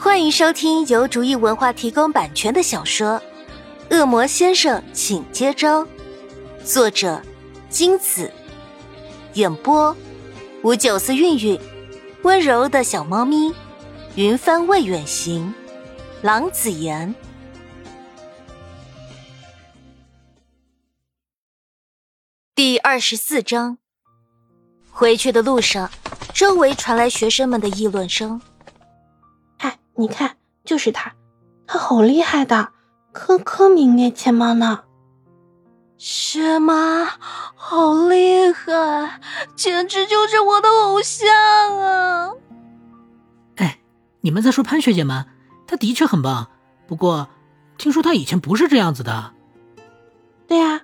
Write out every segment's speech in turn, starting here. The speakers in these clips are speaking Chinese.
欢迎收听由竹意文化提供版权的小说《恶魔先生，请接招》，作者金子，演播五九四韵韵，温柔的小猫咪，云帆未远行，郎子言。第二十四章，回去的路上，周围传来学生们的议论声。哎，你看，就是他，他好厉害的，科科名列前茅呢。是吗？好厉害，简直就是我的偶像啊！哎，你们在说潘学姐吗？她的确很棒，不过听说她以前不是这样子的。对啊。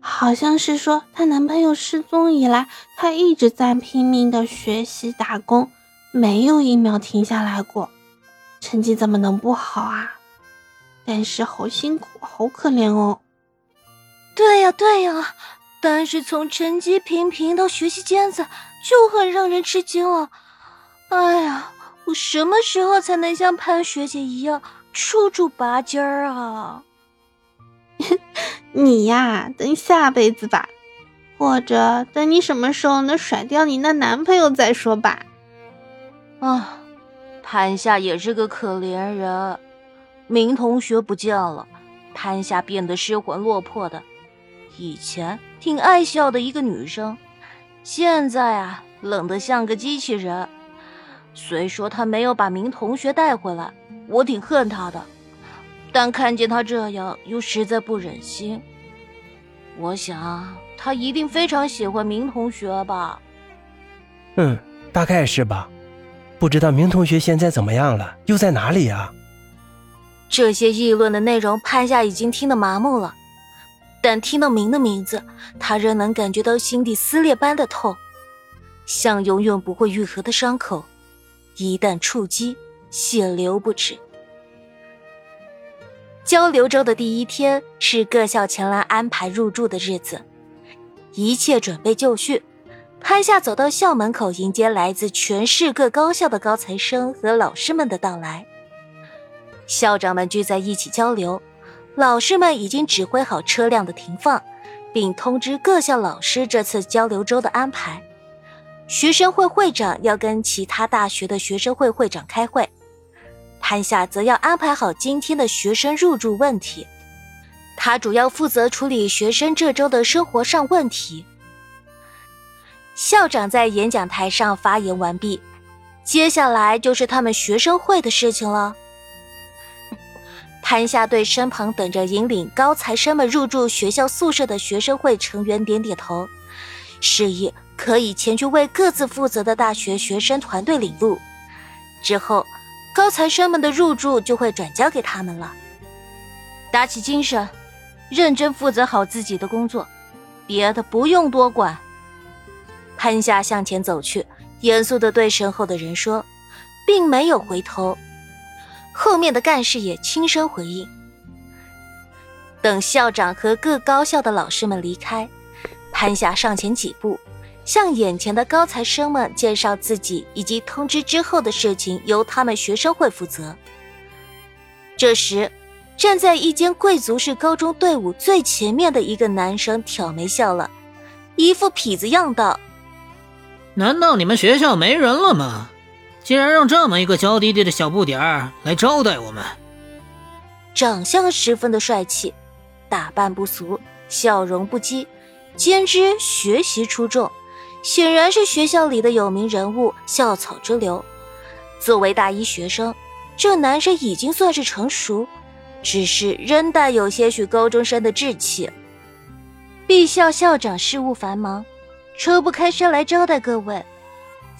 好像是说她男朋友失踪以来，她一直在拼命的学习打工，没有一秒停下来过。成绩怎么能不好啊？但是好辛苦，好可怜哦。对呀对呀，但是从成绩平平到学习尖子，就很让人吃惊了。哎呀，我什么时候才能像潘学姐一样处处拔尖儿啊？你呀，等下辈子吧，或者等你什么时候能甩掉你那男朋友再说吧。啊，潘夏也是个可怜人，明同学不见了，潘夏变得失魂落魄的。以前挺爱笑的一个女生，现在啊，冷得像个机器人。虽说她没有把明同学带回来，我挺恨她的。但看见他这样，又实在不忍心。我想他一定非常喜欢明同学吧。嗯，大概是吧。不知道明同学现在怎么样了，又在哪里啊？这些议论的内容，潘夏已经听得麻木了。但听到明的名字，他仍能感觉到心底撕裂般的痛，像永远不会愈合的伤口，一旦触击，血流不止。交流周的第一天是各校前来安排入住的日子，一切准备就绪。潘夏走到校门口，迎接来自全市各高校的高材生和老师们的到来。校长们聚在一起交流，老师们已经指挥好车辆的停放，并通知各校老师这次交流周的安排。学生会会长要跟其他大学的学生会会长开会。潘夏则要安排好今天的学生入住问题，他主要负责处理学生这周的生活上问题。校长在演讲台上发言完毕，接下来就是他们学生会的事情了。潘夏对身旁等着引领高材生们入住学校宿舍的学生会成员点点头，示意可以前去为各自负责的大学学生团队领路。之后。高材生们的入住就会转交给他们了。打起精神，认真负责好自己的工作，别的不用多管。潘夏向前走去，严肃地对身后的人说，并没有回头。后面的干事也轻声回应。等校长和各高校的老师们离开，潘夏上前几步。向眼前的高材生们介绍自己，以及通知之后的事情由他们学生会负责。这时，站在一间贵族式高中队伍最前面的一个男生挑眉笑了，一副痞子样道：“难道你们学校没人了吗？竟然让这么一个娇滴滴的小不点儿来招待我们。”长相十分的帅气，打扮不俗，笑容不羁，兼之学习出众。显然是学校里的有名人物，校草之流。作为大一学生，这男生已经算是成熟，只是仍带有些许高中生的稚气。毕校校长事务繁忙，抽不开身来招待各位，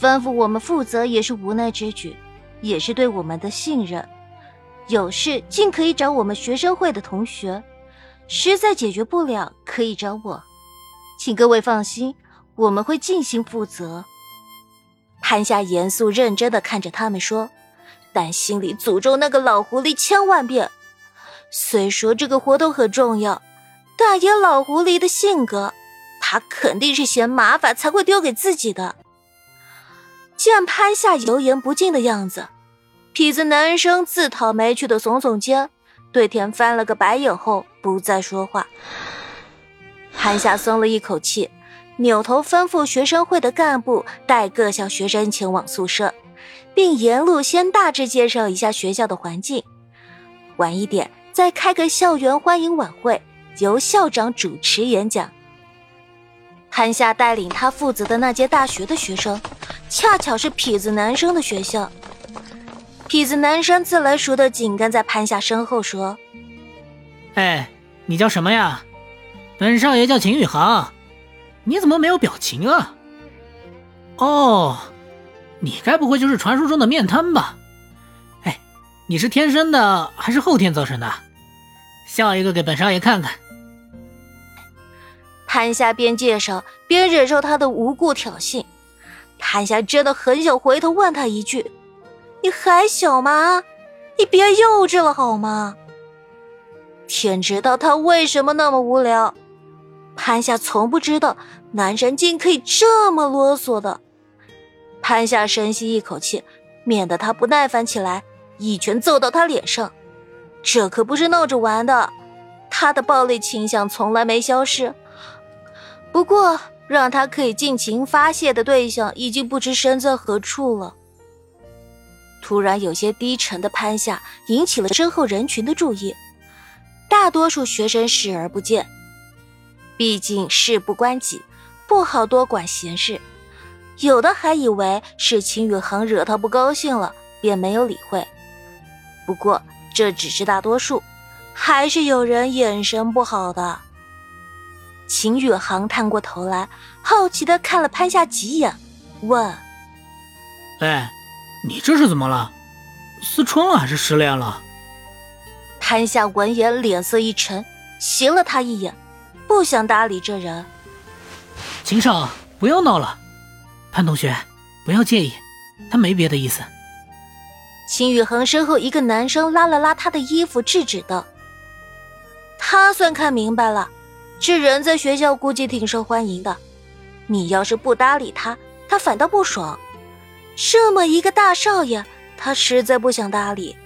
吩咐我们负责也是无奈之举，也是对我们的信任。有事尽可以找我们学生会的同学，实在解决不了，可以找我。请各位放心。我们会尽心负责。潘夏严肃认真的看着他们说，但心里诅咒那个老狐狸千万遍。虽说这个活动很重要，但以老狐狸的性格，他肯定是嫌麻烦才会丢给自己的。见潘夏油盐不进的样子，痞子男生自讨没趣的耸耸肩，对田翻了个白眼后不再说话。潘夏松了一口气，扭头吩咐学生会的干部带各校学生前往宿舍，并沿路先大致介绍一下学校的环境。晚一点再开个校园欢迎晚会，由校长主持演讲。潘夏带领他负责的那届大学的学生，恰巧是痞子男生的学校。痞子男生自来熟的紧跟在潘夏身后说：“哎，你叫什么呀？本少爷叫秦宇航。你怎么没有表情啊？哦，你该不会就是传说中的面瘫吧？哎，你是天生的还是后天造成的？笑一个给本少爷看看。”潘夏边介绍边忍受他的无故挑衅，潘夏真的很想回头问他一句：“你还小吗？你别幼稚了好吗？”天知道他为什么那么无聊。潘夏从不知道男人竟可以这么啰嗦的。潘夏深吸一口气，免得他不耐烦起来，一拳揍到他脸上。这可不是闹着玩的，他的暴力倾向从来没消失。不过，让他可以尽情发泄的对象已经不知身在何处了。突然，有些低沉的潘夏引起了身后人群的注意，大多数学生视而不见。毕竟事不关己，不好多管闲事。有的还以为是秦宇恒惹他不高兴了，便没有理会。不过这只是大多数，还是有人眼神不好的。秦宇航探过头来，好奇的看了潘夏几眼，问：“哎，你这是怎么了？思春了还是失恋了？”潘夏闻言脸色一沉，斜了他一眼，不想搭理这人。秦少，不要闹了，潘同学，不要介意，他没别的意思。秦宇恒身后一个男生拉了拉他的衣服，制止道：“他算看明白了。”这人在学校估计挺受欢迎的，你要是不搭理他，他反倒不爽。这么一个大少爷，他实在不想搭理。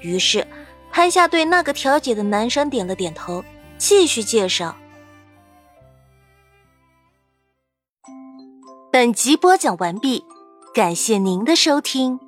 于是，潘夏对那个调解的男生点了点头，继续介绍。本集播讲完毕，感谢您的收听。